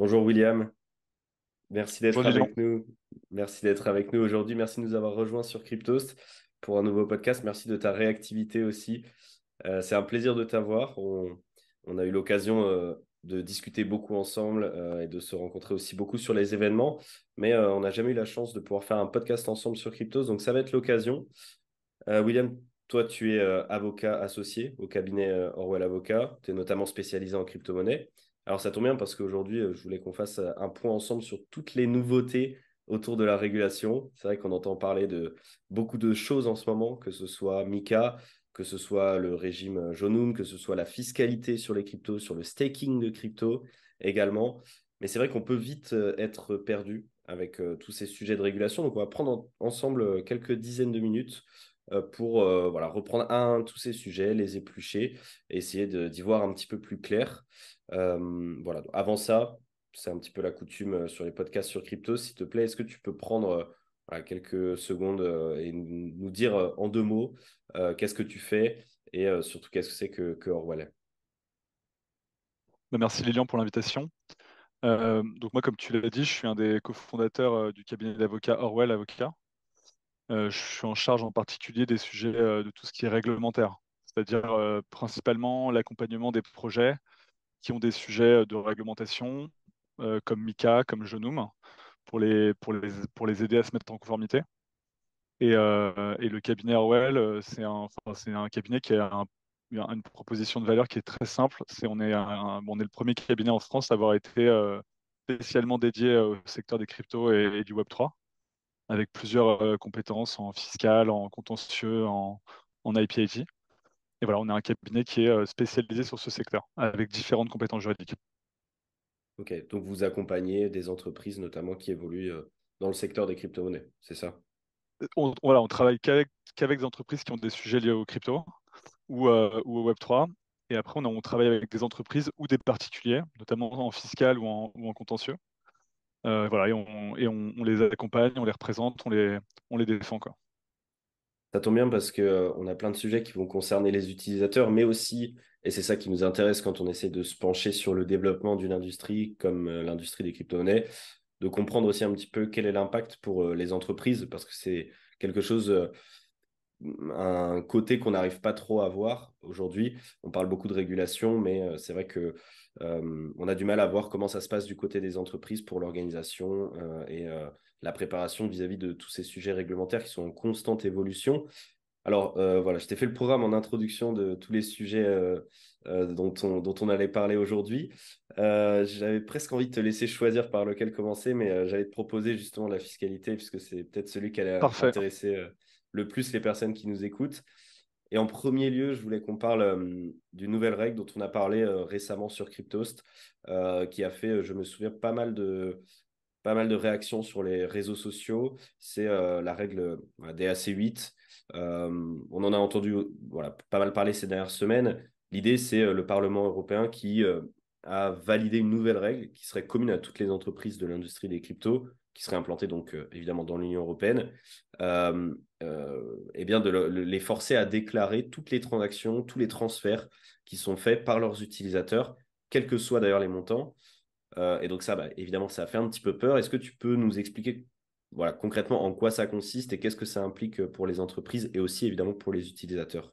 Bonjour William, merci d'être avec nous. Merci d'être avec nous aujourd'hui. Merci de nous avoir rejoints sur Cryptost pour un nouveau podcast. Merci de ta réactivité aussi. Euh, c'est un plaisir de t'avoir. On, on a eu l'occasion euh, de discuter beaucoup ensemble euh, et de se rencontrer aussi beaucoup sur les événements, mais on n'a jamais eu la chance de pouvoir faire un podcast ensemble sur Cryptos, donc ça va être l'occasion. William, toi, tu es avocat associé au cabinet Orwell Avocat. Tu es notamment spécialisé en crypto-monnaie. Alors, ça tombe bien parce qu'aujourd'hui, euh, je voulais qu'on fasse euh, un point ensemble sur toutes les nouveautés autour de la régulation. C'est vrai qu'on entend parler de beaucoup de choses en ce moment, que ce soit MiCA, que ce soit le régime euh, Jonum, que ce soit la fiscalité sur les cryptos, sur le staking de crypto également. Mais c'est vrai qu'on peut vite être perdu avec tous ces sujets de régulation. Donc, on va prendre en- ensemble quelques dizaines de minutes pour euh, reprendre un, tous ces sujets, les éplucher essayer d'y voir un petit peu plus clair. Euh, voilà. Avant ça, c'est un petit peu la coutume euh, sur les podcasts sur crypto. S'il te plaît, est-ce que tu peux prendre euh, quelques secondes euh, et nous dire euh, en deux mots euh, qu'est-ce que tu fais et euh, surtout qu'est-ce que c'est que, que Orwell? Bah, Merci Lilian pour l'invitation. Euh, donc moi, comme tu l'as dit, je suis un des cofondateurs euh, du cabinet d'avocats Orwell Avocat. Euh, je suis en charge en particulier des sujets euh, de tout ce qui est réglementaire, c'est-à-dire euh, principalement l'accompagnement des projets qui ont des sujets de réglementation, comme MiCA, comme Genome, pour les, pour les, pour les aider à se mettre en conformité. Et, et le cabinet Orwell, c'est un, un cabinet qui a un- une proposition de valeur qui est très simple. On est un- on est le premier cabinet en France à avoir été spécialement dédié au secteur des cryptos et, et du Web3, avec plusieurs euh, compétences en fiscal, en contentieux, en, en IP/IT. Et voilà, on est un cabinet qui est euh, spécialisé sur ce secteur, avec différentes compétences juridiques. Ok, donc vous accompagnez des entreprises notamment qui évoluent euh, dans le secteur des crypto-monnaies, c'est ça? On, voilà, on travaille qu'avec qu'avec des entreprises qui ont des sujets liés aux cryptos ou, euh, ou au Web3. Et après, on, a- on travaille avec des entreprises ou des particuliers, notamment en fiscal ou en, ou en contentieux. Euh, voilà, et, on, et on, les accompagne, on les représente, on les, on les défend, quoi. Ça tombe bien parce que, euh, a plein de sujets qui vont concerner les utilisateurs, mais aussi, et c'est ça qui nous intéresse quand on essaie de se pencher sur le développement d'une industrie comme euh, l'industrie des crypto-monnaies, de comprendre aussi un petit peu quel est l'impact pour les entreprises, parce que c'est quelque chose, un côté qu'on n'arrive pas trop à voir aujourd'hui. On parle beaucoup de régulation, mais euh, c'est vrai que euh, on a du mal à voir comment ça se passe du côté des entreprises pour l'organisation euh, et euh, la préparation vis-à-vis de tous ces sujets réglementaires qui sont en constante évolution. Alors voilà, je t'ai fait le programme en introduction de tous les sujets dont on, dont on allait parler aujourd'hui. J'avais presque envie de te laisser choisir par lequel commencer, mais j'allais te proposer justement la fiscalité, puisque c'est peut-être celui qui allait intéresser le plus les personnes qui nous écoutent. Et en premier lieu, je voulais qu'on parle euh, d'une nouvelle règle dont on a parlé euh, récemment sur Cryptost, euh, qui a fait, je me souviens, pas mal de, pas mal de réactions sur les réseaux sociaux. C'est la règle euh, DAC8. Euh, on en a entendu voilà, pas mal parler ces dernières semaines. L'idée, c'est le Parlement européen qui a validé une nouvelle règle qui serait commune à toutes les entreprises de l'industrie des cryptos, qui serait implantée donc euh, évidemment dans l'Union européenne, euh, euh, et bien de le- le- les forcer à déclarer toutes les transactions, tous les transferts qui sont faits par leurs utilisateurs, quels que soient d'ailleurs les montants. Et donc ça, bah, évidemment, ça fait un petit peu peur. Est-ce que tu peux nous expliquer voilà, concrètement en quoi ça consiste et qu'est-ce que ça implique pour les entreprises et aussi évidemment pour les utilisateurs?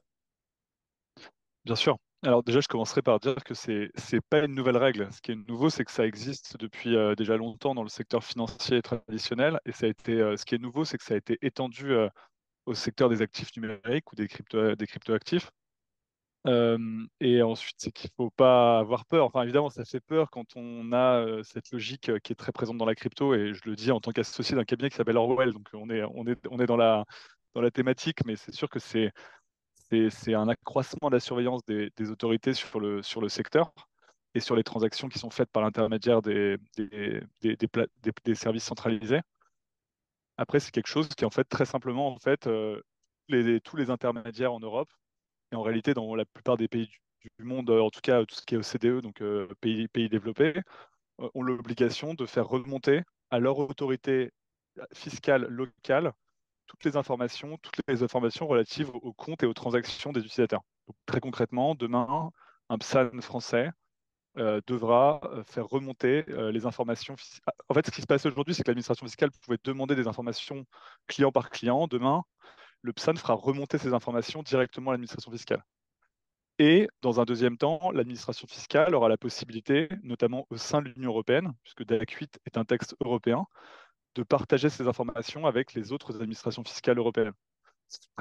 Bien sûr. Alors déjà, je commencerai par dire que c'est c'est pas une nouvelle règle. Ce qui est nouveau, c'est que ça existe depuis euh, déjà longtemps dans le secteur financier traditionnel. Et ça a été, euh, ce qui est nouveau, c'est que ça a été étendu euh, au secteur des actifs numériques ou des crypto, des cryptoactifs. Et ensuite, c'est qu'il faut pas avoir peur. Enfin, évidemment, ça fait peur quand on a cette logique qui est très présente dans la crypto. Et je le dis en tant qu'associé d'un cabinet qui s'appelle Orwell. Donc, on est, on est, on est dans la, dans la thématique, mais c'est sûr que c'est, c'est, un accroissement de la surveillance des, autorités sur le, secteur et sur les transactions qui sont faites par l'intermédiaire des, services centralisés. Après, c'est quelque chose qui, en fait, très simplement, en fait, euh, tous les intermédiaires en Europe et en réalité, dans la plupart des pays du, monde, euh, en tout cas tout ce qui est OCDE, donc euh, pays, développés, euh, ont l'obligation de faire remonter à leur autorité fiscale locale toutes les informations, toutes les informations relatives aux comptes et aux transactions des utilisateurs. Très concrètement, demain, un PSAN français devra faire remonter les informations. En fait, ce qui se passe aujourd'hui, c'est que l'administration fiscale pouvait demander des informations client par client. Demain, le PSAN fera remonter ces informations directement à l'administration fiscale. Et dans un deuxième temps, l'administration fiscale aura la possibilité, notamment au sein de l'Union européenne, puisque DAC 8 est un texte européen, de partager ces informations avec les autres administrations fiscales européennes.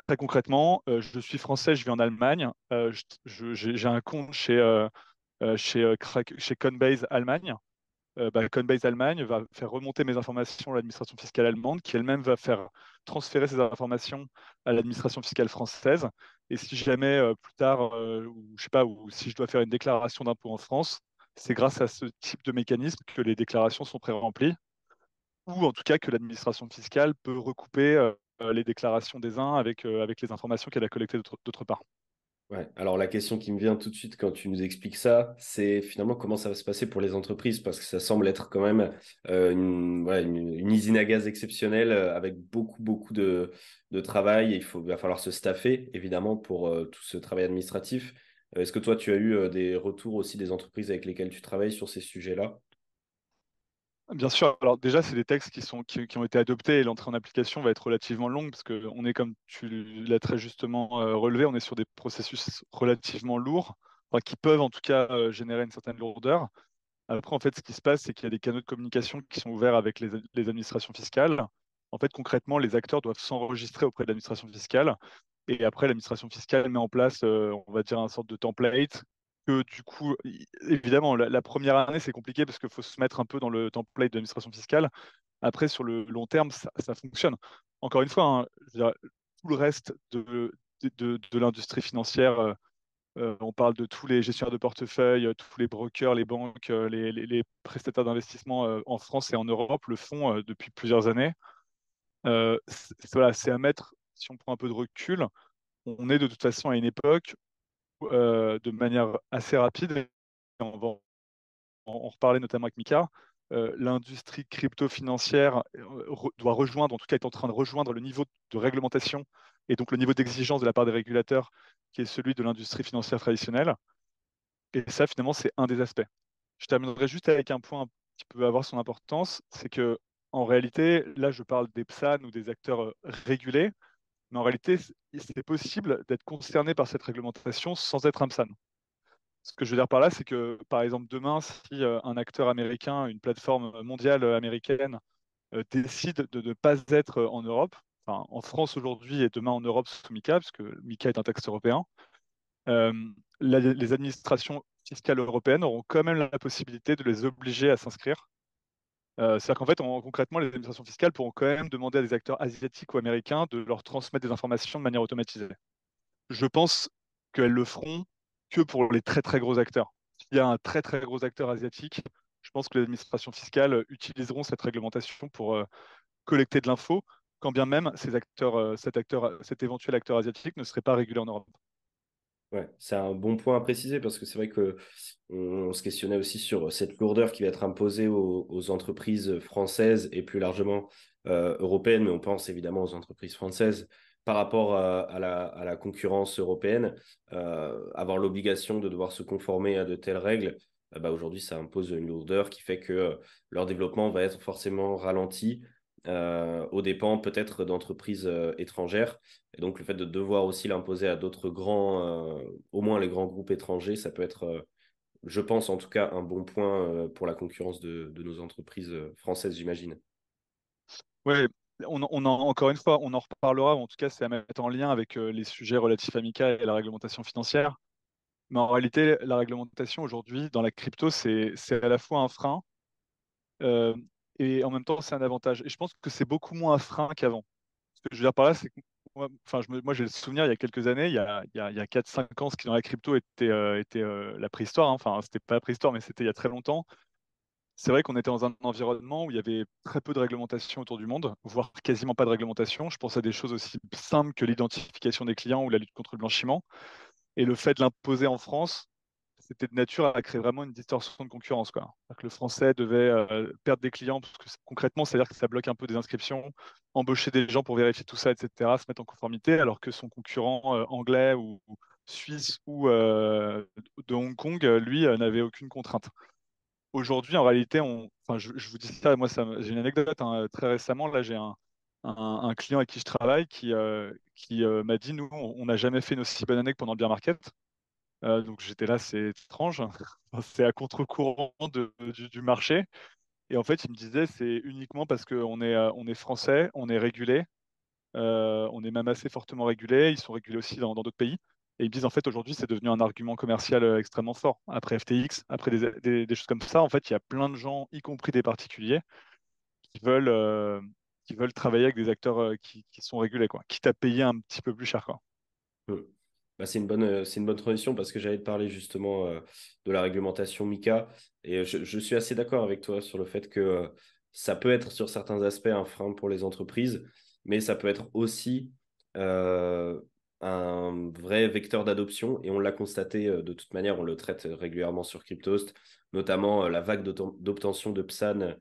Très concrètement, euh, je suis français, je vis en Allemagne, euh, j'ai un compte chez, euh, chez, Coinbase Allemagne. Bah, Coinbase Allemagne va faire remonter mes informations à l'administration fiscale allemande, qui elle-même va faire transférer ces informations à l'administration fiscale française. Et si jamais plus tard, ou je sais pas, ou si je dois faire une déclaration d'impôt en France, c'est grâce à ce type de mécanisme que les déclarations sont pré-remplies, ou en tout cas que l'administration fiscale peut recouper les déclarations des uns avec, avec les informations qu'elle a collectées d'autre part. Ouais. Alors la question qui me vient tout de suite quand tu nous expliques ça, c'est finalement comment ça va se passer pour les entreprises, parce que ça semble être quand même une, une, usine à gaz exceptionnelle avec beaucoup, beaucoup de, de travail. il, va falloir se staffer, évidemment, pour tout ce travail administratif. Est-ce que toi, tu as eu des retours aussi des entreprises avec lesquelles tu travailles sur ces sujets-là? Bien sûr. Alors déjà, c'est des textes qui, sont, qui, ont été adoptés et l'entrée en application va être relativement longue parce qu'on est, comme tu l'as très justement euh, relevé, on est sur des processus relativement lourds, qui peuvent en tout cas euh, générer une certaine lourdeur. Après, en fait, ce qui se passe, c'est qu'il y a des canaux de communication qui sont ouverts avec les, les administrations fiscales. En fait, concrètement, les acteurs doivent s'enregistrer auprès de l'administration fiscale. Et après, l'administration fiscale met en place, euh, on va dire, un sorte de template que du coup, évidemment, la, première année, c'est compliqué parce qu'il faut se mettre un peu dans le template de l'administration fiscale. Après, sur le long terme, ça, fonctionne. Encore une fois, hein, tout le reste de, de, l'industrie financière, euh, euh, on parle de tous les gestionnaires de portefeuille, tous les brokers, les banques, euh, les, prestataires d'investissement en France et en Europe le font depuis plusieurs années. c'est à mettre, si on prend un peu de recul, on est de toute façon à une époque euh, de manière assez rapide, on va en, reparler notamment avec Mika, euh, l'industrie crypto-financière euh, doit rejoindre, en tout cas est en train de rejoindre le niveau de réglementation et donc le niveau d'exigence de la part des régulateurs qui est celui de l'industrie financière traditionnelle. Et ça, finalement, c'est un des aspects. Je terminerai juste avec un point qui peut avoir son importance, c'est que en réalité, là, je parle des PSAN ou des acteurs régulés, mais en réalité, c'est possible d'être concerné par cette réglementation sans être un PSAN. Ce que je veux dire par là, c'est que, par exemple, demain, si euh, un acteur américain, une plateforme mondiale américaine, euh, décide de ne pas être en Europe, enfin, en France aujourd'hui et demain en Europe sous MICA, parce que MICA est un texte européen, euh, les administrations fiscales européennes auront quand même la possibilité de les obliger à s'inscrire euh, c'est-à-dire qu'en fait, concrètement, les administrations fiscales pourront quand même demander à des acteurs asiatiques ou américains de leur transmettre des informations de manière automatisée. Je pense qu'elles le feront que pour les très très gros acteurs. S'il y a un très très gros acteur asiatique, je pense que les administrations fiscales utiliseront cette réglementation pour euh, collecter de l'info, quand bien même ces acteurs, euh, cet, acteur, cet éventuel acteur asiatique ne serait pas régulé en Europe. Ouais, c'est un bon point à préciser parce que c'est vrai que on, se questionnait aussi sur cette lourdeur qui va être imposée aux, entreprises françaises et plus largement euh, européennes, mais on pense évidemment aux entreprises françaises par rapport à, la, concurrence européenne, euh, avoir l'obligation de devoir se conformer à de telles règles. Euh, bah aujourd'hui, ça impose une lourdeur qui fait que leur développement va être forcément ralenti euh, aux dépens peut-être d'entreprises euh, étrangères. Et donc le fait de devoir aussi l'imposer à d'autres grands, euh, au moins les grands groupes étrangers, ça peut être, je pense en tout cas, un bon point pour la concurrence de, nos entreprises françaises, j'imagine. Oui, on, on encore une fois, on en reparlera. En tout cas, c'est à mettre en lien avec les sujets relatifs à MICA et la réglementation financière. Mais en réalité, la réglementation aujourd'hui dans la crypto, c'est à la fois un frein et en même temps, c'est un avantage. Et je pense que c'est beaucoup moins un frein qu'avant. Ce que je veux dire par là, c'est que moi, enfin, moi j'ai le souvenir, il y a quelques années, il y a, a, 4-5 ans, ce qui dans la crypto était, euh, était euh, la préhistoire. Hein. Enfin, c'était pas la préhistoire, mais c'était il y a très longtemps. C'est vrai qu'on était dans un environnement où il y avait très peu de réglementation autour du monde, voire quasiment pas de réglementation. Je pense à des choses aussi simples que l'identification des clients ou la lutte contre le blanchiment. Et le fait de l'imposer en France, c'était de nature à créer vraiment une distorsion de concurrence. Quoi. Le français devait euh, perdre des clients, parce que concrètement, c'est-à-dire que ça bloque un peu des inscriptions, embaucher des gens pour vérifier tout ça, etc., se mettre en conformité, alors que son concurrent euh, anglais ou, suisse ou de Hong Kong, lui, n'avait aucune contrainte. Aujourd'hui, en réalité, enfin, je, vous dis ça, moi, j'ai une anecdote. Hein, très récemment, là, j'ai un, un, client avec qui je travaille qui, qui m'a dit, nous, on n'a jamais fait une aussi bonne année que pendant le bear market. Donc j'étais là, c'est étrange, c'est à contre-courant du, marché. Et en fait, il me disait, c'est uniquement parce qu'on est, on est français, on est régulé, euh, on est même assez fortement régulé. Ils sont régulés aussi dans d'autres pays. Et ils me disent, en fait, aujourd'hui, c'est devenu un argument commercial euh, extrêmement fort. Après FTX, après des, choses comme ça, en fait, il y a plein de gens, y compris des particuliers, qui veulent, euh, qui veulent travailler avec des acteurs qui, sont régulés, quoi, quitte à payer un petit peu plus cher. Quoi. Bah, c'est une bonne, c'est une bonne transition parce que j'allais te parler justement de la réglementation MICA et je, je suis assez d'accord avec toi sur le fait que ça peut être sur certains aspects un frein pour les entreprises, mais ça peut être aussi euh, un vrai vecteur d'adoption. Et on l'a constaté euh, de toute manière, on le traite régulièrement sur Cryptost, notamment euh, la vague d'obtention de PSAN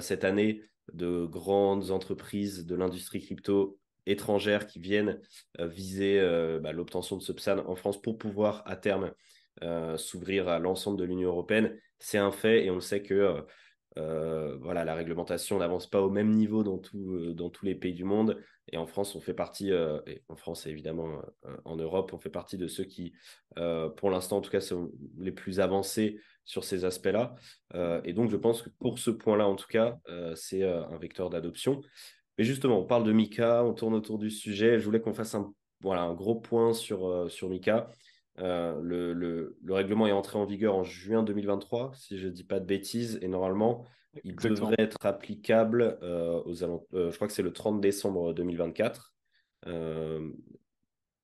cette année de grandes entreprises de l'industrie crypto étrangères qui viennent viser bah, l'obtention de ce PSAN en France pour pouvoir à terme s'ouvrir à l'ensemble de l'Union européenne. C'est un fait et on sait que euh, voilà, la réglementation n'avance pas au même niveau dans, euh, dans tous les pays du monde. Et en France, on fait partie, euh, et en France évidemment en Europe, on fait partie de ceux qui, pour l'instant en tout cas, sont les plus avancés sur ces aspects-là. et donc, je pense que pour ce point-là, en tout cas, c'est un vecteur d'adoption. Mais justement, on parle de Mika, on tourne autour du sujet. Je voulais qu'on fasse un, voilà, un gros point sur, sur Mika. Euh, le, règlement est entré en vigueur en juin 2023, si je ne dis pas de bêtises, et normalement, il devrait être applicable euh, aux euh, je crois que c'est le 30 décembre 2024.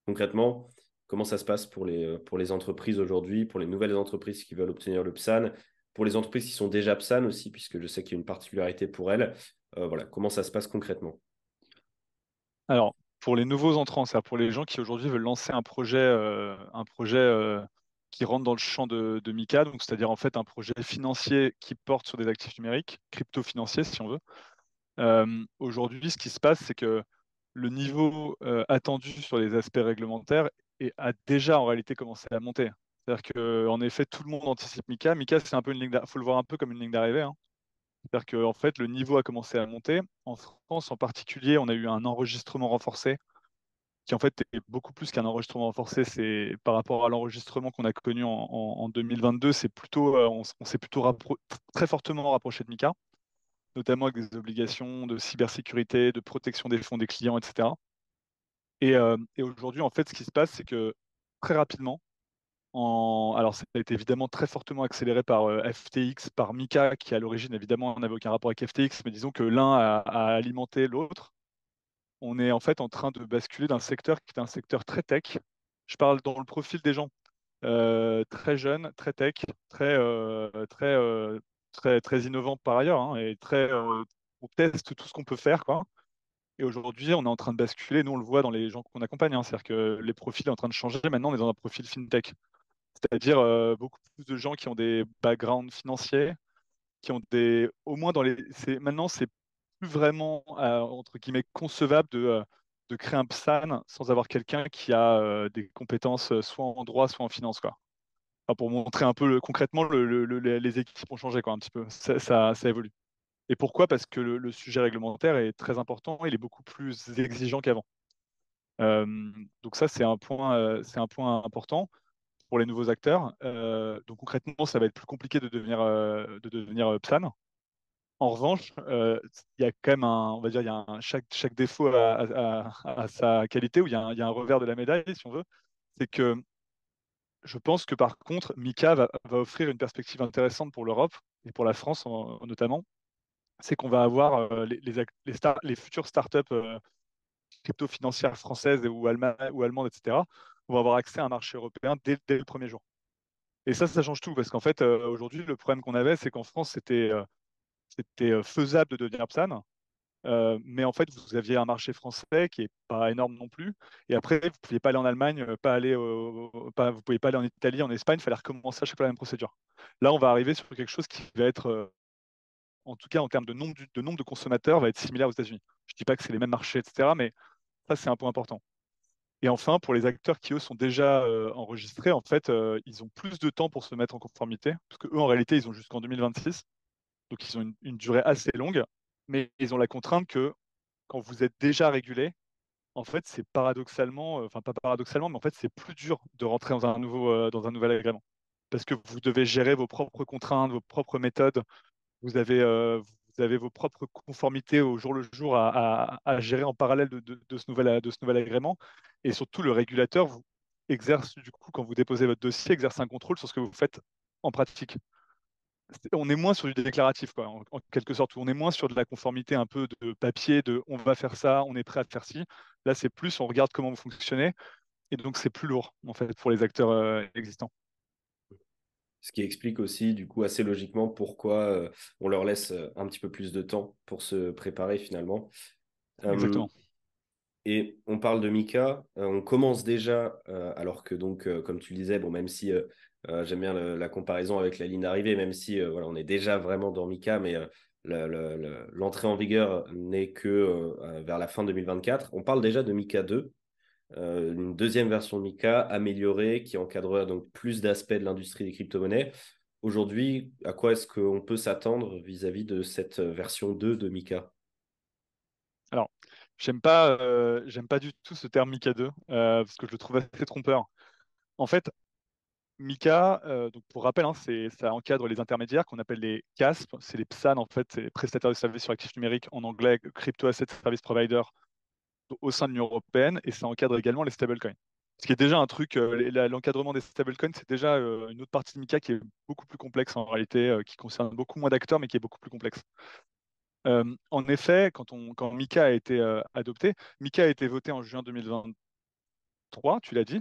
concrètement, comment ça se passe pour les, pour les entreprises aujourd'hui, pour les nouvelles entreprises qui veulent obtenir le PSAN, pour les entreprises qui sont déjà PSAN aussi, puisque je sais qu'il y a une particularité pour elles. Voilà, comment ça se passe concrètement? Alors, pour les nouveaux entrants, c'est-à-dire pour les gens qui aujourd'hui veulent lancer un projet, euh, un projet euh, qui rentre dans le champ de, donc c'est-à-dire en fait un projet financier qui porte sur des actifs numériques, crypto-financiers si on veut. Euh, aujourd'hui, ce qui se passe, c'est que le niveau attendu sur les aspects réglementaires a déjà en réalité commencé à monter. C'est-à-dire qu'en effet, tout le monde anticipe MICA. MICA, c'est un peu une ligne, faut le voir un peu comme une ligne d'arrivée. Hein. C'est-à-dire que en fait, le niveau a commencé à monter. En France, en particulier, on a eu un enregistrement renforcé qui en fait est beaucoup plus qu'un enregistrement renforcé. C'est par rapport à l'enregistrement qu'on a connu en, 2022, c'est plutôt, euh, on, s'est plutôt très fortement rapproché de Mika, notamment avec des obligations de cybersécurité, de protection des fonds des clients, etc. Et, euh, et aujourd'hui, en fait, ce qui se passe, c'est que très rapidement, alors, ça a été évidemment très fortement accéléré par euh, FTX, par Mika, qui à l'origine, évidemment, n'avait aucun rapport avec FTX, mais disons que l'un a, alimenté l'autre. On est en fait en train de basculer d'un secteur qui est un secteur très tech. Je parle dans le profil des gens euh, très jeunes, très tech, très, euh, très, très, très innovants par ailleurs, hein, et très, on teste tout ce qu'on peut faire. Et aujourd'hui, on est en train de basculer. Nous, on le voit dans les gens qu'on accompagne. Hein, C'est-à-dire que les profils sont en train de changer. Maintenant, on est dans un profil fintech c'est-à-dire euh, beaucoup plus de gens qui ont des backgrounds financiers, qui ont des, au moins dans les, maintenant c'est plus vraiment euh, entre guillemets concevable de, euh, de créer un PSAN sans avoir quelqu'un qui a des compétences soit en droit, soit en finance, quoi. pour montrer un peu concrètement, les équipes ont changé quoi, un petit peu. Ça, ça, évolue. Et pourquoi? Parce que le, sujet réglementaire est très important, il est beaucoup plus exigeant qu'avant. donc ça, c'est un un point important pour les nouveaux acteurs. Euh, donc concrètement, ça va être plus compliqué de devenir, euh, de devenir euh, PSAN. En revanche, il y a quand même un, on va dire, y a un, chaque, chaque défaut à, sa qualité, ou il y, a un, y, a un, revers de la médaille, si on veut. C'est que je pense que par contre, Mika va, offrir une perspective intéressante pour l'Europe et pour la France notamment. C'est qu'on va avoir les, les, les, futures startups crypto-financières françaises ou allemandes, etc., on va avoir accès à un marché européen dès, le premier jour. Et ça, ça change tout, parce qu'en fait, euh, aujourd'hui, le problème qu'on avait, c'est qu'en France, c'était euh, euh, faisable de devenir PSAN, mais en fait, vous aviez un marché français qui n'est pas énorme non plus. Et après, vous ne pouviez pas aller en Allemagne, pas aller vous ne pouviez pas aller en Italie, en Espagne, il fallait recommencer à chaque fois la même procédure. Là, on va arriver sur quelque chose qui va être, en tout cas en termes de nombre de, nombre de consommateurs, va être similaire aux États-Unis. Je ne dis pas que c'est les mêmes marchés, etc., mais ça, c'est un point important. Et enfin, pour les acteurs qui, eux, sont déjà enregistrés, en fait, ils ont plus de temps pour se mettre en conformité, parce qu'eux, en réalité, ils ont jusqu'en 2026. Donc, ils ont une, durée assez longue, mais ils ont la contrainte que quand vous êtes déjà régulé, en fait, c'est paradoxalement, enfin, pas paradoxalement, mais en fait, c'est plus dur de rentrer dans un, nouveau, dans un nouvel agrément. Parce que vous devez gérer vos propres contraintes, vos propres méthodes. Vous avez, vous avez vos propres conformités au jour le jour à, gérer en parallèle de, ce nouvel, agrément. Et surtout, le régulateur exerce, du coup, quand vous déposez votre dossier, exerce un contrôle sur ce que vous faites en pratique. On est moins sur du déclaratif, en, quelque sorte. On est moins sur de la conformité un peu de papier, de on va faire ça, on est prêt à faire ci. Là, c'est plus on regarde comment vous fonctionnez. Et donc, c'est plus lourd, en fait, pour les acteurs euh, existants. Ce qui explique aussi, du coup, assez logiquement pourquoi euh, on leur laisse euh, un petit peu plus de temps pour se préparer finalement. Exactement. Et on parle de Mika, on commence déjà, alors que donc, comme tu le disais, bon, même si j'aime bien la comparaison avec la ligne d'arrivée, même si voilà, on est déjà vraiment dans Mika, mais l'entrée en vigueur n'est que vers la fin 2024. On parle déjà de Mika 2, euh, une deuxième version de Mika améliorée qui encadrera donc plus d'aspects de l'industrie des crypto-monnaies. Aujourd'hui, à quoi est-ce qu'on peut s'attendre vis-à-vis de cette version 2 de Mika? Alors, j'aime pas, euh, pas du tout ce terme Mika 2 euh, parce que je le trouve assez trompeur. En fait, Mika, donc pour rappel, hein, ça encadre les intermédiaires qu'on appelle les CASP, c'est les PSAN en fait, c'est les prestataires de services sur actifs numériques en anglais, Crypto Asset Service Provider au sein de l'Union européenne et ça encadre également les stablecoins. Ce qui est déjà un truc, euh, l'encadrement des stablecoins, c'est déjà euh, une autre partie de Mika qui est beaucoup plus complexe en réalité, euh, qui concerne beaucoup moins d'acteurs, mais qui est beaucoup plus complexe. en effet, quand, on, quand Mika a été adopté, Mika a été voté en juin 2023, tu l'as dit,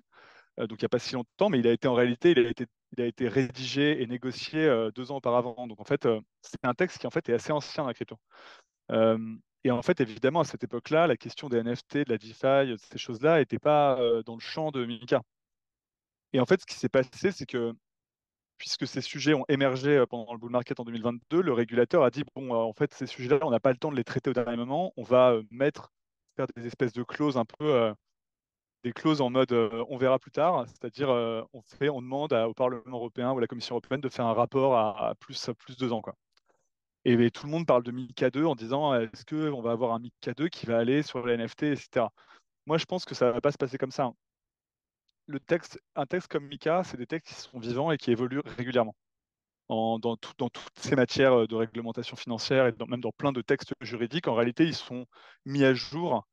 donc il n'y a pas si longtemps, mais il a été en réalité, il a été, il a été rédigé et négocié deux ans auparavant. Donc en fait, c'est un texte qui en fait est assez ancien la crypto. Et en fait, évidemment, à cette époque-là, la question des NFT, de la DeFi, ces choses-là n'était pas dans le champ de Mika. Et en fait, ce qui s'est passé, c'est que puisque ces sujets ont émergé pendant le bull market en 2022, le régulateur a dit bon, en fait, ces sujets-là, on n'a pas le temps de les traiter au dernier moment. On va mettre, faire des espèces de clauses un peu, des clauses en mode on verra plus tard, c'est-à-dire on fait, on demande au Parlement européen ou à la Commission européenne de faire un rapport à, plus, à plus deux ans, quoi. Et, tout le monde parle de Mika 2 en disant est-ce qu'on va avoir un Mika 2 qui va aller sur les NFT, etc. Moi, je pense que ça ne va pas se passer comme ça. Hein. Le texte, un texte comme Mika, c'est des textes qui sont vivants et qui évoluent régulièrement. dans, dans, toutes ces matières de réglementation financière et même dans plein de textes juridiques, en réalité, ils sont mis à jour.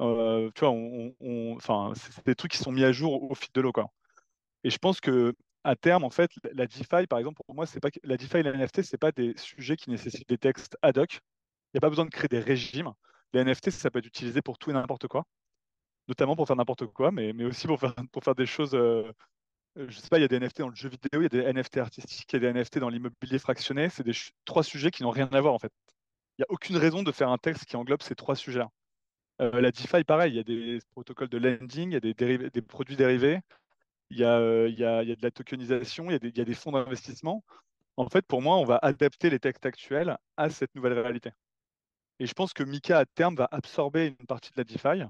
Euh, tu vois, enfin, c'est des trucs qui sont mis à jour au, fil de l'eau. Et je pense que à terme, en fait, la DeFi, par exemple, pour moi, c'est pas la DeFi et la NFT, c'est pas des sujets qui nécessitent des textes ad hoc. Il n'y a pas besoin de créer des régimes. Les NFT, ça peut être utilisé pour tout et n'importe quoi, notamment pour faire n'importe quoi, mais, mais aussi pour faire, pour faire des choses. Euh, je sais pas, il y a des NFT dans le jeu vidéo, il y a des NFT artistiques, il y a des NFT dans l'immobilier fractionné. C'est des trois sujets qui n'ont rien à voir, en fait. Il n'y a aucune raison de faire un texte qui englobe ces trois sujets-là. Euh, la DeFi, pareil, il y a des protocoles de lending, il y a des, des produits dérivés, il y, a, il, y a, il y a de la tokenisation, il y a des, il y a des fonds d'investissement. En fait, pour moi, on va adapter les textes actuels à cette nouvelle réalité. Et je pense que Mika, à terme, va absorber une partie de la DeFi.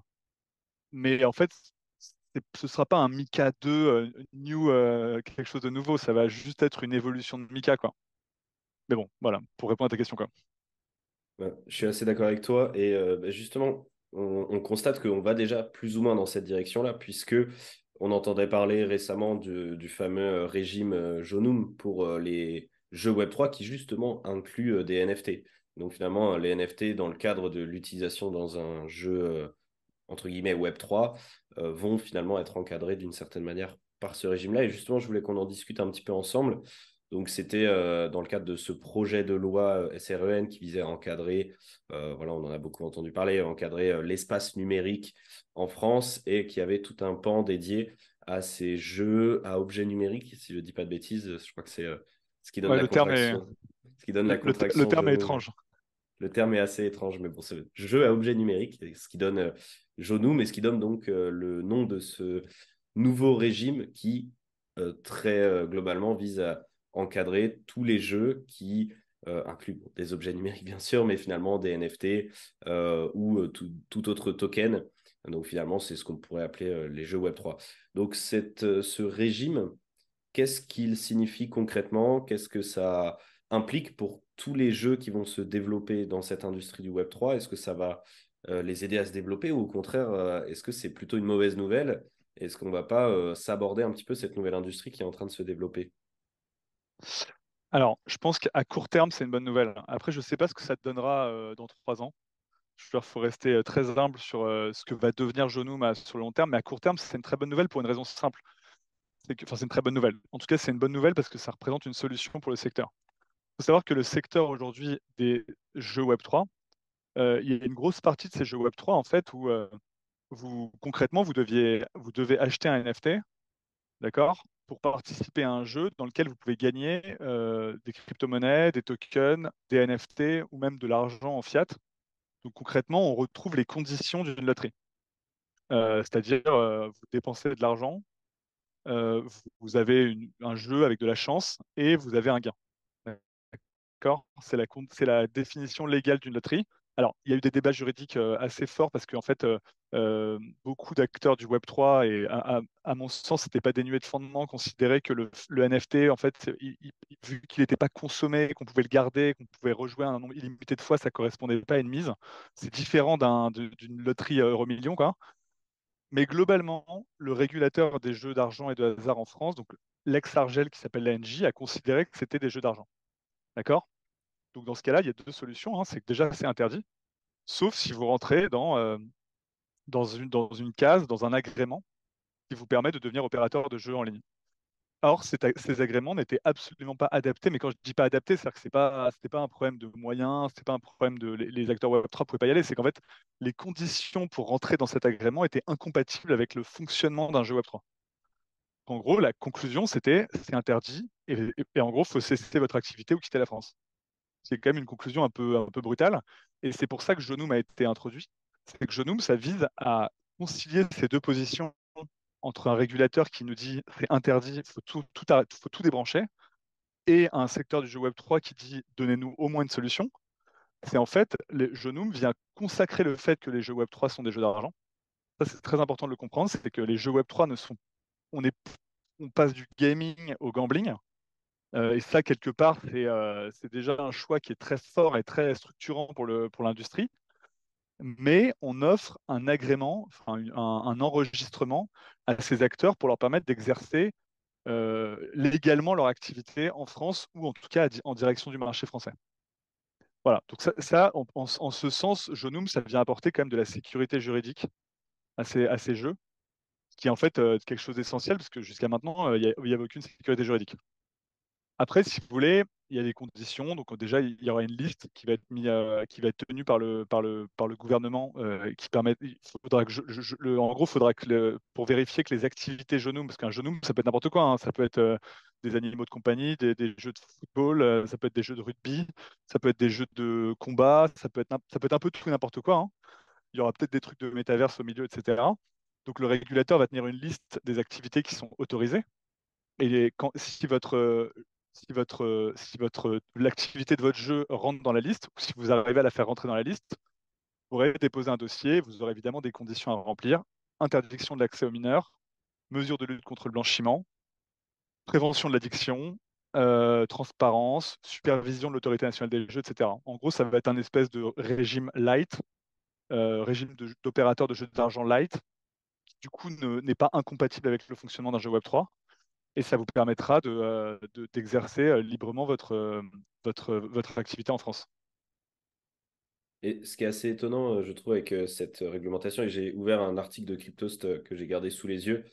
Mais en fait, ce ne sera pas un Mika 2 euh, new, euh, quelque chose de nouveau. Ça va juste être une évolution de Mika. Quoi. Mais bon, voilà, pour répondre à ta question. Quoi. je suis assez d'accord avec toi. Et euh, bah, justement, on, on constate qu'on va déjà plus ou moins dans cette direction-là, puisque on entendait parler récemment du, fameux euh, régime euh, Jonum pour euh, les jeux Web3 qui justement inclut des NFT. Donc finalement, les NFT, dans le cadre de l'utilisation dans un jeu, entre guillemets, Web3, vont finalement être encadrés d'une certaine manière par ce régime-là. Et justement, je voulais qu'on en discute un petit peu ensemble. Donc, c'était dans le cadre de ce projet de loi SREN qui visait à encadrer, voilà, on en a beaucoup entendu parler, encadrer l'espace numérique en France et qui avait tout un pan dédié à ces jeux à objets numériques, si je ne dis pas de bêtises. Je crois que c'est ce qui donne la le terme est... Ce qui donne le, la le terme est étrange. Le terme est assez étrange, mais bon, c'est jeu à objets numériques, ce qui donne Jonou, mais ce qui donne donc le nom de ce nouveau régime qui, très globalement, vise à encadrer tous les jeux qui euh, incluent des objets numériques bien sûr, mais finalement des NFT euh, ou euh, tout, autre token. Donc finalement, c'est ce qu'on pourrait appeler les jeux Web3. Donc cette, ce régime, qu'est-ce qu'il signifie concrètement? Qu'est-ce que ça implique pour tous les jeux qui vont se développer dans cette industrie du Web3 Est-ce que ça va les aider à se développer ou au contraire, est-ce que c'est plutôt une mauvaise nouvelle? Est-ce qu'on ne va pas s'aborder un petit peu cette nouvelle industrie qui est en train de se développer? Alors, je pense qu'à court terme, c'est une bonne nouvelle. Après, je ne sais pas ce que ça te donnera euh, dans trois ans. Il faut rester euh, très humble sur euh, ce que va devenir Jonum sur le long terme. Mais à court terme, c'est une très bonne nouvelle pour une raison simple. Enfin, c'est une très bonne nouvelle. En tout cas, c'est une bonne nouvelle parce que ça représente une solution pour le secteur. Il faut savoir que le secteur aujourd'hui des jeux Web3, il y a une grosse partie de ces jeux Web3 en fait où vous concrètement vous devez acheter un NFT, d'accord, pour participer à un jeu dans lequel vous pouvez gagner euh, des crypto-monnaies, des tokens, des NFT ou même de l'argent en fiat. Donc concrètement, on retrouve les conditions d'une loterie. Euh, c'est-à-dire, euh, vous dépensez de l'argent, vous, avez un jeu avec de la chance et vous avez un gain. D'accord? C'est la, la définition légale d'une loterie. Alors, il y a eu des débats juridiques euh, assez forts parce qu'en fait, euh, euh, beaucoup d'acteurs du Web 3 et à, mon sens, c'était pas dénué de fondement, considéraient que le, NFT, en fait, vu qu'il n'était pas consommé, qu'on pouvait le garder, qu'on pouvait rejouer un nombre illimité de fois, ça correspondait pas à une mise. C'est différent d'une loterie euro million, quoi. Mais globalement, le régulateur des jeux d'argent et de hasard en France, donc l'ex-Argel qui s'appelle l'ANJ, a considéré que c'était des jeux d'argent. D'accord? Donc dans ce cas-là, il y a deux solutions. Hein. C'est que déjà, c'est interdit, sauf si vous rentrez dans, euh, dans, une, case, dans un agrément qui vous permet de devenir opérateur de jeu en ligne. Or, ces agréments n'étaient absolument pas adaptés, mais quand je dis pas adaptés, c'est-à-dire que ce n'était pas, un problème de moyens, ce n'était pas un problème de les, acteurs Web3 ne pouvaient pas y aller, c'est qu'en fait, les conditions pour rentrer dans cet agrément étaient incompatibles avec le fonctionnement d'un jeu Web3. En gros, la conclusion, c'était c'est interdit, et, et en gros, il faut cesser votre activité ou quitter la France. C'est quand même une conclusion un peu, un peu brutale. Et c'est pour ça que Genome a été introduit. C'est que Genome, ça vise à concilier ces deux positions entre un régulateur qui nous dit c'est interdit, il faut tout, débrancher, et un secteur du jeu Web 3 qui dit donnez-nous au moins une solution. C'est en fait, Genome vient consacrer le fait que les jeux Web 3 sont des jeux d'argent. Ça, c'est très important de le comprendre, c'est que les jeux Web 3 ne sont. On, on passe du gaming au gambling. Euh, et ça, quelque part, euh, c'est déjà un choix qui est très fort et très structurant pour l'industrie. Mais on offre un agrément, un, un, enregistrement à ces acteurs pour leur permettre d'exercer euh, légalement leur activité en France ou en tout cas en direction du marché français. Voilà, donc ça, en, ce sens, Jonum, ça vient apporter quand même de la sécurité juridique à ces, à ces jeux, qui est en fait quelque chose d'essentiel parce que jusqu'à maintenant, il n'y avait aucune sécurité juridique. Après, si vous voulez, il y a des conditions. Donc déjà, il y aura une liste qui va être, tenue par le, gouvernement euh, qui permet. Faudra en gros, il faudra que pour vérifier que les activités genoux, parce qu'un genou, ça peut être n'importe quoi. Hein, ça peut être euh, des animaux de compagnie, des, jeux de football, euh, ça peut être des jeux de rugby, ça peut être des jeux de combat, ça peut être, un peu tout n'importe quoi. Hein. Il y aura peut-être des trucs de métaverse au milieu, etc. Donc le régulateur va tenir une liste des activités qui sont autorisées. Et si votre si votre, si votre, l'activité de votre jeu rentre dans la liste, ou si vous arrivez à la faire rentrer dans la liste, vous aurez déposé un dossier, vous aurez évidemment des conditions à remplir, interdiction de l'accès aux mineurs, mesures de lutte contre le blanchiment, prévention de l'addiction, euh, transparence, supervision de l'autorité nationale des jeux, etc. En gros, ça va être un espèce de régime light, euh, régime d'opérateur de, de jeux d'argent light, qui du coup n'est pas incompatible avec le fonctionnement d'un jeu Web3 et ça vous permettra d'exercer de, euh, librement votre, euh, votre, votre activité en France. Et ce qui est assez étonnant, euh, je trouve, avec cette réglementation, et j'ai ouvert un article de Cryptost que j'ai gardé sous les yeux,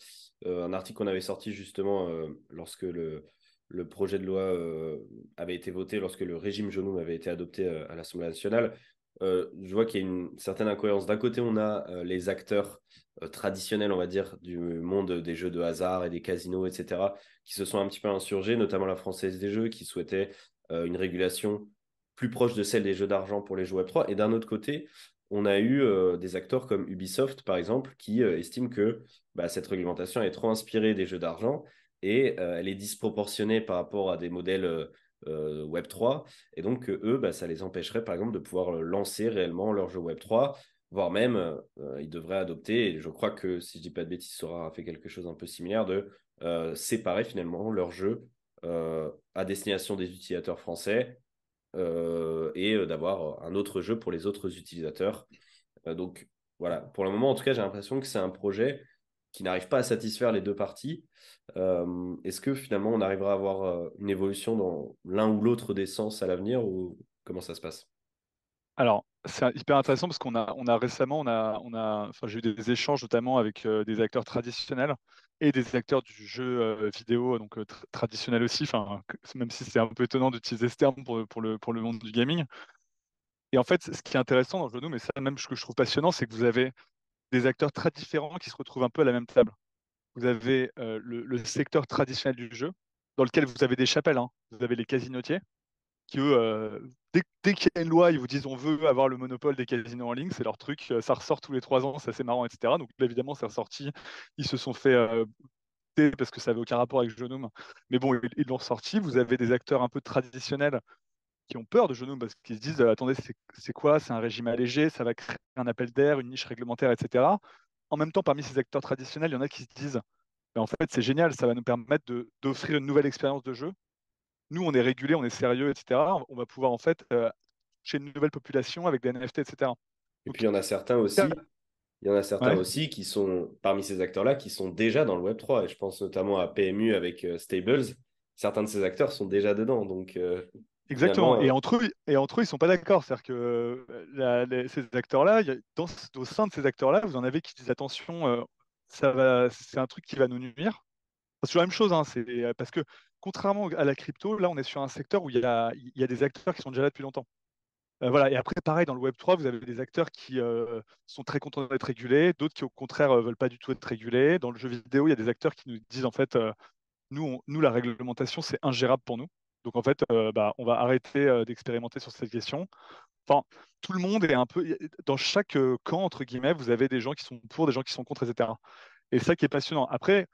un article qu'on avait sorti justement lorsque le, le projet de loi avait été voté, lorsque le régime genou avait été adopté à l'Assemblée nationale. Je vois qu'il y a une certaine incohérence. D'un côté, on a les acteurs euh, traditionnels, on va dire, du monde des jeux de hasard et des casinos, etc., qui se sont un petit peu insurgés, notamment la Française des Jeux, qui souhaitait euh, une régulation plus proche de celle des jeux d'argent pour les jeux Web3. Et d'un autre côté, on a eu euh, des acteurs comme Ubisoft, par exemple, qui estiment que bah, cette réglementation est trop inspirée des jeux d'argent et elle est disproportionnée par rapport à des modèles Web3. Et donc, eux, bah, ça les empêcherait, par exemple, de pouvoir lancer réellement leur jeu Web3 voire même, il devrait adopter, et je crois que si je dis pas de bêtises, Sora a fait quelque chose un peu similaire, de séparer finalement leurs jeux à destination des utilisateurs français et d'avoir un autre jeu pour les autres utilisateurs. donc voilà, pour le moment, en tout cas, j'ai l'impression que c'est un projet qui n'arrive pas à satisfaire les deux parties. Euh, est-ce que finalement on arrivera à avoir euh, une évolution dans l'un ou l'autre des sens à l'avenir ou comment ça se passe? Alors, c'est hyper intéressant parce qu'on a, récemment, on a, j'ai eu des échanges notamment avec euh, des acteurs traditionnels et des acteurs du jeu vidéo, donc traditionnel aussi, même si c'est un peu étonnant d'utiliser ce terme pour, pour, le, pour le monde du gaming. Et en fait, ce qui est intéressant dans le jeu, mais ça même ce que je trouve passionnant, c'est que vous avez des acteurs très différents qui se retrouvent un peu à la même table. Vous avez euh, le, secteur traditionnel du jeu, dans lequel vous avez des chapelles. Hein. Vous avez les casinotiers, qui eux, euh, dès, qu'il y a une loi, ils vous disent on veut avoir le monopole des casinos en ligne, c'est leur truc, euh, ça ressort tous les trois ans, c'est assez marrant, etc. Donc évidemment, c'est ressorti. Ils se sont fait parce que ça n'avait aucun rapport avec Genome. Mais bon, ils l'ont ressorti. Vous avez des acteurs un peu traditionnels qui ont peur de genoux parce qu'ils se disent euh, attendez, c'est quoi? C'est un régime allégé, ça va créer un appel d'air, une niche réglementaire, etc. En même temps, parmi ces acteurs traditionnels, il y en a qui se disent mais en fait, c'est génial, ça va nous permettre d'offrir une nouvelle expérience de jeu. Nous, on est régulé, on est sérieux, etc. On va pouvoir en fait euh, chez une nouvelle population avec des NFT, etc. Et puis il y en a certains aussi. Il y en a certains aussi qui sont parmi ces acteurs-là qui sont déjà dans le Web 3 et je pense notamment à PMU avec euh, Stables. Certains de ces acteurs sont déjà dedans, donc Exactement. Et euh, entre eux, et entre eux, ils sont pas d'accord. C'est-à-dire que euh, ces acteurs-là, au sein de ces acteurs-là, vous en avez qui disent attention, euh, ça va, c'est un truc qui va nous nuire. C'est la même chose, hein, c'est parce que contrairement à la crypto, là, on est sur un secteur où il y a, il y a des acteurs qui sont déjà là depuis longtemps. voilà. Et après, pareil, dans le Web 3, vous avez des acteurs qui sont très contents d'être régulés, d'autres qui, au contraire, ne veulent pas du tout être régulés. Dans le jeu vidéo, il y a des acteurs qui nous disent en fait, nous, nous, la réglementation, c'est ingérable pour nous. Donc en fait, euh, bah, on va arrêter euh, d'expérimenter sur cette question. Enfin, tout le monde est un peu dans chaque euh, camp entre guillemets, vous avez des gens qui sont pour, des gens qui sont contre, etc. Et ça qui est passionnant. Après,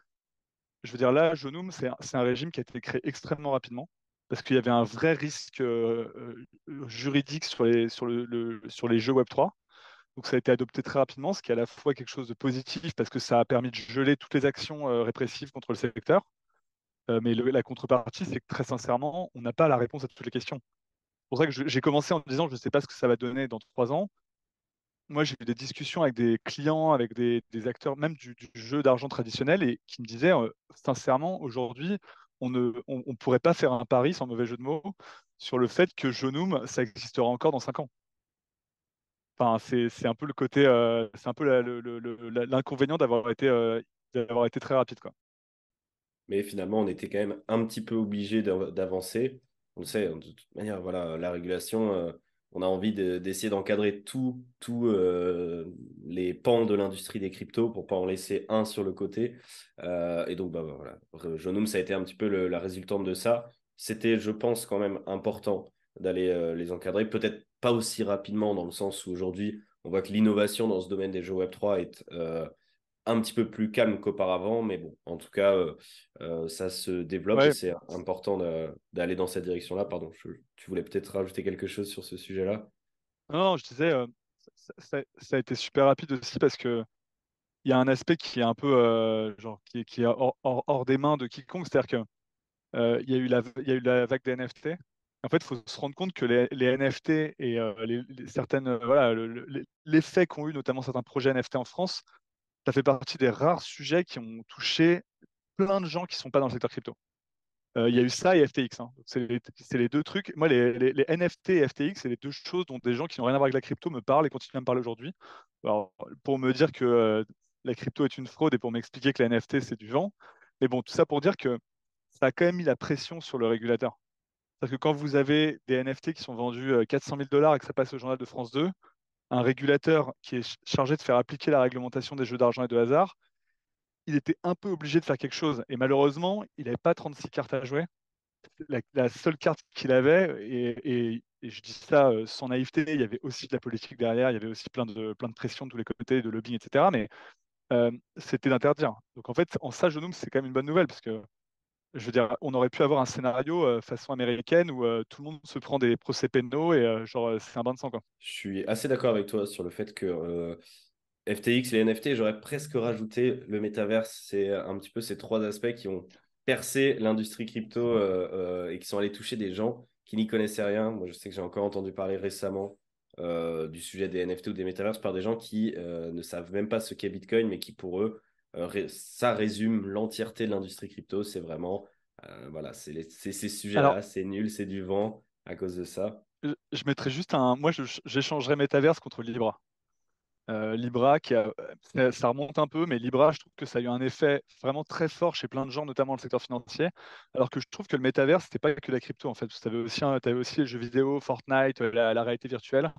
je veux dire là, Genome, c'est un, régime qui a été créé extrêmement rapidement parce qu'il y avait un vrai risque juridique sur les, sur, le, sur les jeux Web 3. Donc ça a été adopté très rapidement, ce qui est à la fois quelque chose de positif parce que ça a permis de geler toutes les actions répressives contre le secteur, euh, mais la contrepartie, c'est que très sincèrement, on n'a pas la réponse à toutes les questions. C'est pour ça que j'ai commencé en disant, je ne sais pas ce que ça va donner dans trois ans. Moi, j'ai eu des discussions avec des clients, avec des, acteurs, même du, jeu d'argent traditionnel, et qui me disaient, euh, sincèrement, aujourd'hui, on ne pourrait pas faire un pari, sans mauvais jeu de mots, sur le fait que Genome, ça existera encore dans cinq ans. Enfin, c'est un peu le côté, euh, c'est un peu l'inconvénient d'avoir été, d'avoir été très rapide, quoi mais finalement, on était quand même un petit peu obligé d'avancer. On le sait, de toute manière, voilà, la régulation, euh, on a envie d'essayer d'encadrer tous tout, euh, les pans de l'industrie des cryptos pour pas en laisser un sur le côté. Euh, et donc, bah, voilà, Genome, ça a été un petit peu la résultante de ça. C'était, je pense, quand même important d'aller les encadrer. Peut-être pas aussi rapidement, dans le sens où aujourd'hui, on voit que l'innovation dans ce domaine des jeux Web3 est un petit peu plus calme qu'auparavant, mais bon, en tout cas, euh, euh, ça se développe et c'est important d'aller dans cette direction-là. Pardon, tu voulais peut-être rajouter quelque chose sur ce sujet-là? Non, je disais, euh, ça, a été super rapide aussi parce que il y a un aspect qui est un peu genre qui, qui est hors, des mains de quiconque, c'est-à-dire que il y a eu la y a eu la vague des NFT. En fait, il faut se rendre compte que les, les NFT et les, certaines voilà l'effet qu'ont eu notamment certains projets NFT en France ça fait partie des rares sujets qui ont touché plein de gens qui ne sont pas dans le secteur crypto. Euh, il y a eu ça et FTX. Hein. C'est les, deux trucs. Moi, les, NFT et FTX, c'est les deux choses dont des gens qui n'ont rien à voir avec la crypto me parlent et continuent à me parler aujourd'hui. Pour me dire que euh, la crypto est une fraude et pour m'expliquer que la NFT, c'est du vent. Mais bon, tout ça pour dire que ça a quand même mis la pression sur le régulateur. Parce que quand vous avez des NFT qui sont vendus 400 euh, 000 dollars et que ça passe au journal de France 2, un régulateur qui est chargé de faire appliquer la réglementation des jeux d'argent et de hasard, il était un peu obligé de faire quelque chose. Et malheureusement, il n'avait pas 36 cartes à jouer. La, seule carte qu'il avait, et, je dis ça euh, sans naïveté, il y avait aussi de la politique derrière, il y avait aussi plein de, plein de pression de tous les côtés, de lobbying, etc. Mais euh, c'était d'interdire. Donc en fait, en ça, Genome, c'est quand même une bonne nouvelle, parce que je veux dire, on aurait pu avoir un scénario façon américaine où tout le monde se prend des procès pénaux et genre c'est un bain de sang. Quoi. Je suis assez d'accord avec toi sur le fait que FTX et les NFT, j'aurais presque rajouté le métaverse. C'est un petit peu ces trois aspects qui ont percé l'industrie crypto et qui sont allés toucher des gens qui n'y connaissaient rien. Moi, je sais que j'ai encore entendu parler récemment du sujet des NFT ou des métaverses par des gens qui ne savent même pas ce qu'est Bitcoin, mais qui pour eux euh, ça résume l'entièreté de l'industrie crypto. C'est vraiment, euh, voilà, c'est ces sujets-là, c'est nul, c'est du vent à cause de ça. Je, mettrais juste un. Moi, j'échangerais Metaverse contre Libra. Euh, Libra, qui a, ça, remonte un peu, mais Libra, je trouve que ça a eu un effet vraiment très fort chez plein de gens, notamment dans le secteur financier. Alors que je trouve que le Metaverse, c'était pas que la crypto, en fait. Tu avais aussi, avais aussi les jeux vidéo, Fortnite, la réalité virtuelle.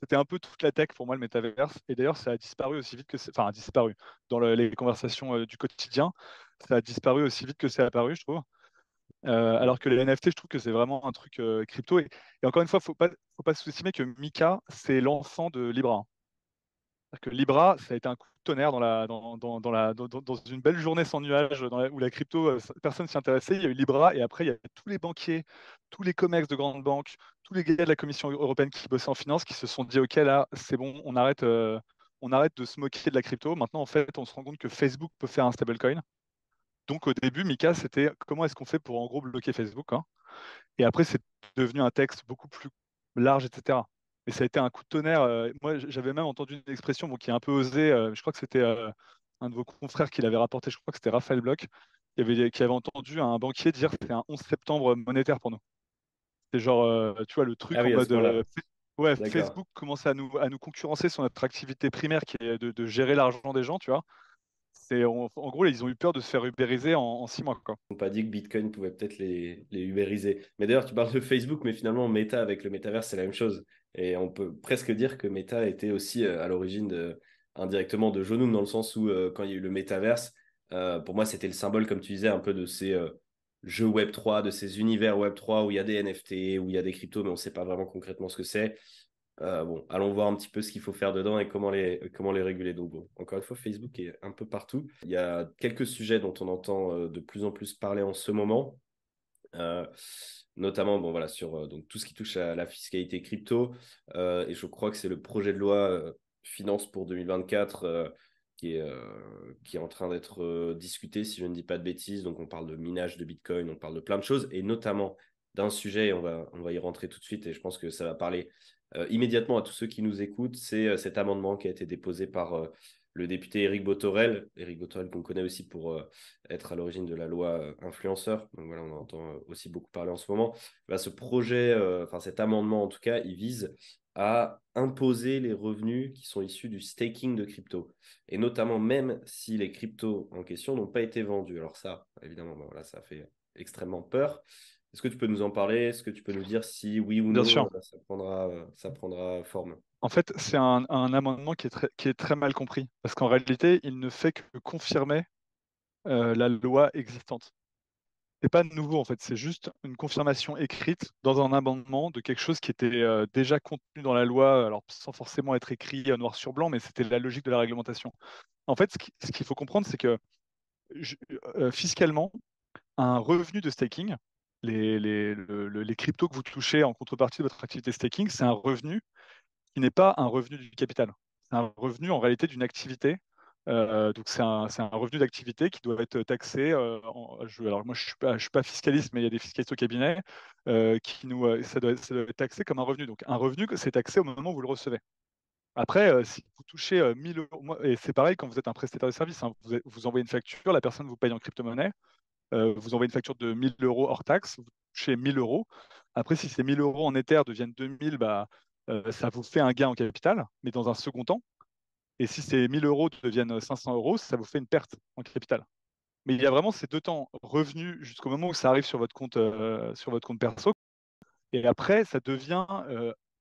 C'était un peu toute la tech pour moi, le métaverse. Et d'ailleurs, ça a disparu aussi vite que. Enfin, a disparu. Dans les conversations euh, du quotidien, ça a disparu aussi vite que c'est apparu, je trouve. Euh, alors que les NFT, je trouve que c'est vraiment un truc euh, crypto. Et, encore une fois, il ne faut pas, faut pas sous-estimer que Mika, c'est l'enfant de Libra Libra, ça a été un coup de tonnerre dans, une belle journée sans nuages où la crypto, euh, personne s'y intéressait. Il y a eu Libra et après, il y a tous les banquiers, tous les comex de grandes banques, tous les gars de la Commission européenne qui bossaient en finance qui se sont dit OK, là, c'est bon, on arrête, euh, on arrête de se moquer de la crypto. Maintenant, en fait, on se rend compte que Facebook peut faire un stablecoin. Donc, au début, Mika, c'était comment est-ce qu'on fait pour en gros bloquer Facebook hein? Et après, c'est devenu un texte beaucoup plus large, etc. Et ça a été un coup de tonnerre. Euh, moi, j'avais même entendu une expression qui est un peu osée. Euh, je crois que c'était euh, un de vos confrères qui l'avait rapporté. Je crois que c'était Raphaël Bloch, qui avait, qui avait entendu un banquier dire que c'était un 11 septembre monétaire pour nous. C'est genre, tu vois, le truc ah en mode. ouais, Facebook commençait à nous, à nous concurrencer sur notre activité primaire qui est de, gérer l'argent des gens, tu vois. En, en, gros, ils ont eu peur de se faire ubériser en, six mois. Quoi. Ils n'ont pas dit que Bitcoin pouvait peut-être les, les ubériser. Mais d'ailleurs, tu parles de Facebook, mais finalement, Meta avec le métavers, c'est la même chose. Et on peut presque dire que Meta était aussi euh, à l'origine indirectement de Jonum, dans le sens où euh, quand il y a eu le métaverse, euh, pour moi, c'était le symbole, comme tu disais, un peu de ces jeux Web3, de ces univers Web3 où il y a des NFT, où il y a des cryptos, mais on ne sait pas vraiment concrètement ce que c'est. bon, allons voir un petit peu ce qu'il faut faire dedans et comment les, comment les réguler. Donc, bon, encore une fois, Facebook est un peu partout. Il y a quelques sujets dont on entend de plus en plus parler en ce moment notamment bon, voilà, sur euh, donc, tout ce qui touche à la fiscalité crypto. Euh, et je crois que c'est le projet de loi euh, finance pour 2024 qui est, qui est en train d'être discuté, si je ne dis pas de bêtises. Donc, on parle de minage de Bitcoin, on parle de plein de choses, et notamment d'un sujet, on va, on va y rentrer tout de suite, et je pense que ça va parler immédiatement à tous ceux qui nous écoutent. C'est cet amendement qui a été déposé par le député Éric Botorel, Éric Botorel qu'on connaît aussi pour euh, être à l'origine de la loi euh, influenceur, on entend euh, aussi beaucoup parler en ce moment. Bah, ce projet, enfin cet amendement en tout cas, il vise à imposer les revenus qui sont issus du staking de crypto. Et notamment même si les cryptos en question n'ont pas été vendus. Alors ça, évidemment, bah, ça fait extrêmement peur. Est-ce que tu peux nous en parler? Est-ce que tu peux nous dire si oui ou non Ça, prendra, ça prendra forme? En fait, c'est un, amendement qui est, très, qui est très mal compris. Parce qu'en réalité, il ne fait que confirmer euh, la loi existante. C'est pas nouveau en fait, c'est juste une confirmation écrite dans un amendement de quelque chose qui était euh, déjà contenu dans la loi, alors sans forcément être écrit euh, noir sur blanc, mais c'était la logique de la réglementation. En fait, ce qu'il faut comprendre, c'est que fiscalement, un revenu de staking, les, les, cryptos que vous touchez en contrepartie de votre activité staking, c'est un revenu qui n'est pas un revenu du capital. C'est un revenu en réalité d'une activité. Euh, donc c'est un, revenu d'activité qui doit être taxé. Euh, alors moi je je suis pas fiscaliste, mais il y a des fiscalistes au cabinet euh, qui nous, ça doit, être taxé comme un revenu. Donc un revenu, c'est taxé au moment où vous le recevez. Après, si vous touchez 1000 euros, et c'est pareil quand vous êtes un prestataire de service, hein, vous, vous, envoyez une facture, la personne vous paye en crypto-monnaie, euh, vous envoyez une facture de 1000 euros hors taxe, vous touchez 1000 euros. Après, si ces 1000 euros en Ether deviennent 2000, bah, euh, ça vous fait un gain en capital, mais dans un second temps. Et si ces 1000 euros deviennent 500 euros, ça vous fait une perte en capital. Mais il y a vraiment ces deux temps revenus jusqu'au moment où ça arrive sur votre compte, euh, sur votre compte perso. Et après, ça devient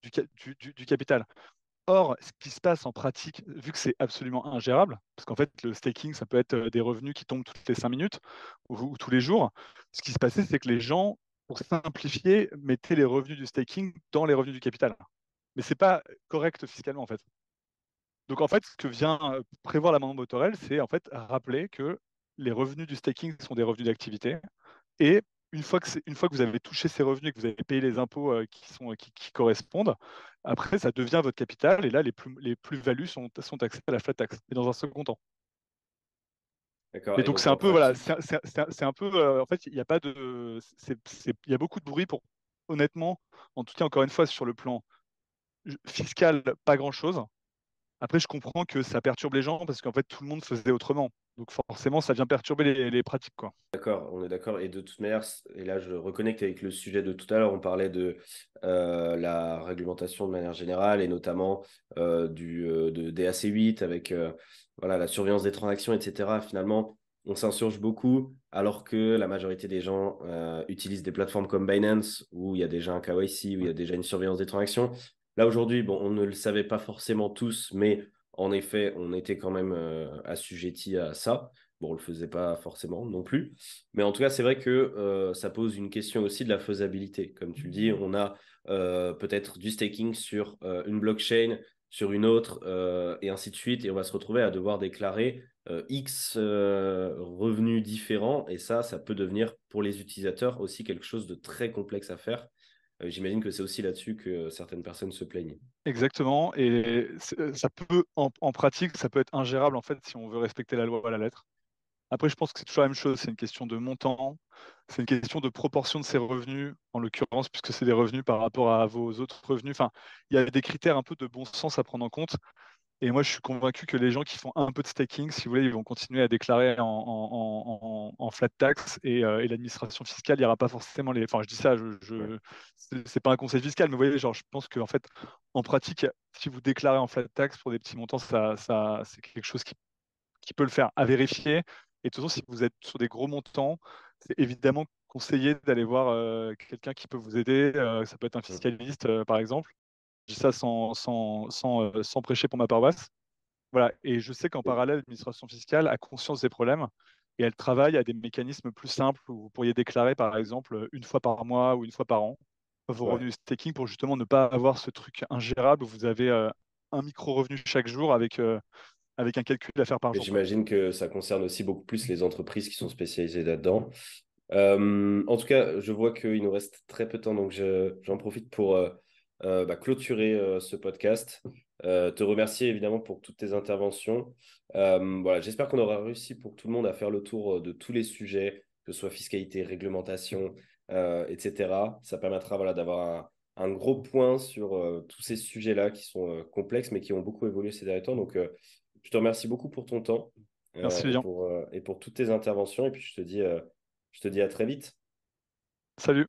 du, capital. Or, ce qui se passe en pratique, vu que c'est absolument ingérable, parce qu'en fait, le staking, ça peut être euh, des revenus qui tombent toutes les cinq minutes ou, tous les jours, ce qui se passait, c'est que les gens, pour simplifier, mettaient les revenus du staking dans les revenus du capital. Mais ce n'est pas correct fiscalement, en fait. Donc, en fait, ce que vient euh, prévoir l'amendement Botorel, c'est en fait rappeler que les revenus du staking sont des revenus d'activité Et une fois, que une fois que vous avez touché ces revenus et que vous avez payé les impôts qui, sont, qui, correspondent, après, ça devient votre capital. Et là, les, plus, les plus-values sont, sont taxées à la flat tax. Et dans un second temps. Et, donc, c'est un peu, voilà, c'est un peu, en fait, il n'y a pas de, il y a beaucoup de bruit pour, honnêtement, en tout cas, encore une fois, sur le plan fiscal, pas grand chose. Après, je comprends que ça perturbe les gens parce qu'en fait, tout le monde faisait autrement. Donc forcément, ça vient perturber les, pratiques. Quoi. D'accord, on est d'accord. Et de toute manière, et là, je reconnecte avec le sujet de tout à l'heure. On parlait de euh, la réglementation de manière générale et notamment euh, du, euh, de DAC8 avec voilà, la surveillance des transactions, etc. Finalement, on s'insurge beaucoup alors que la majorité des gens utilisent des plateformes comme Binance où il y a déjà un KYC, où il y a déjà une surveillance des transactions. Là, aujourd'hui, bon, on ne le savait pas forcément tous, mais en effet, on était quand même euh, assujetti à ça. Bon, on ne le faisait pas forcément non plus. Mais en tout cas, c'est vrai que euh, ça pose une question aussi de la faisabilité. Comme tu le dis, on a euh, peut-être du staking sur une blockchain, sur une autre, et ainsi de suite. Et on va se retrouver à devoir déclarer X revenus différents. Et ça, ça peut devenir pour les utilisateurs aussi quelque chose de très complexe à faire. Euh, j'imagine que c'est aussi là-dessus que certaines personnes se plaignent. Exactement. Et euh, ça peut, en, pratique, ça peut être ingérable en fait si on veut respecter la loi à la lettre. Après, je pense que c'est toujours la même chose. C'est une question de montant, c'est une question de proportion de ces revenus, en l'occurrence, puisque c'est des revenus par rapport à vos autres revenus. Enfin, il y a des critères un peu de bon sens à prendre en compte. Et moi, je suis convaincu que les gens qui font un peu de staking, si vous voulez, ils vont continuer à déclarer en, flat tax euh, et, l'administration fiscale, il n'y aura pas forcément les. Enfin, je dis ça, je, je... c'est pas un conseil fiscal, mais vous voyez, genre, je pense qu'en fait, en pratique, si vous déclarez en flat tax pour des petits montants, ça, ça, c'est quelque chose qui, qui peut le faire à vérifier. Et de toute façon, si vous êtes sur des gros montants, c'est évidemment conseillé d'aller voir euh, quelqu'un qui peut vous aider. Euh, ça peut être un fiscaliste, par exemple dis ça sans, sans, sans, euh, sans, prêcher pour ma paroisse. Voilà. Et je sais qu'en parallèle, l'administration fiscale a conscience des problèmes et elle travaille à des mécanismes plus simples où vous pourriez déclarer, par exemple, une fois par mois ou une fois par an vos revenus staking pour justement ne pas avoir ce truc ingérable où vous avez euh, un micro-revenu chaque jour avec, euh, avec un calcul à faire par jour. J'imagine que ça concerne aussi beaucoup plus les entreprises qui sont spécialisées là-dedans. en tout cas, je vois qu'il nous reste très peu de temps, donc j'en profite pour euh, bah, clôturer euh, ce podcast. Euh, te remercier évidemment pour toutes tes interventions. voilà, J'espère qu'on aura réussi pour tout le monde à faire le tour de tous les sujets, que ce soit fiscalité, réglementation, etc. Ça permettra voilà, d'avoir un, gros point sur tous ces sujets-là qui sont complexes mais qui ont beaucoup évolué ces derniers temps. Donc, je te remercie beaucoup pour ton temps. Merci, et pour, et pour toutes tes interventions. Et puis, je te dis, je te dis à très vite. Salut.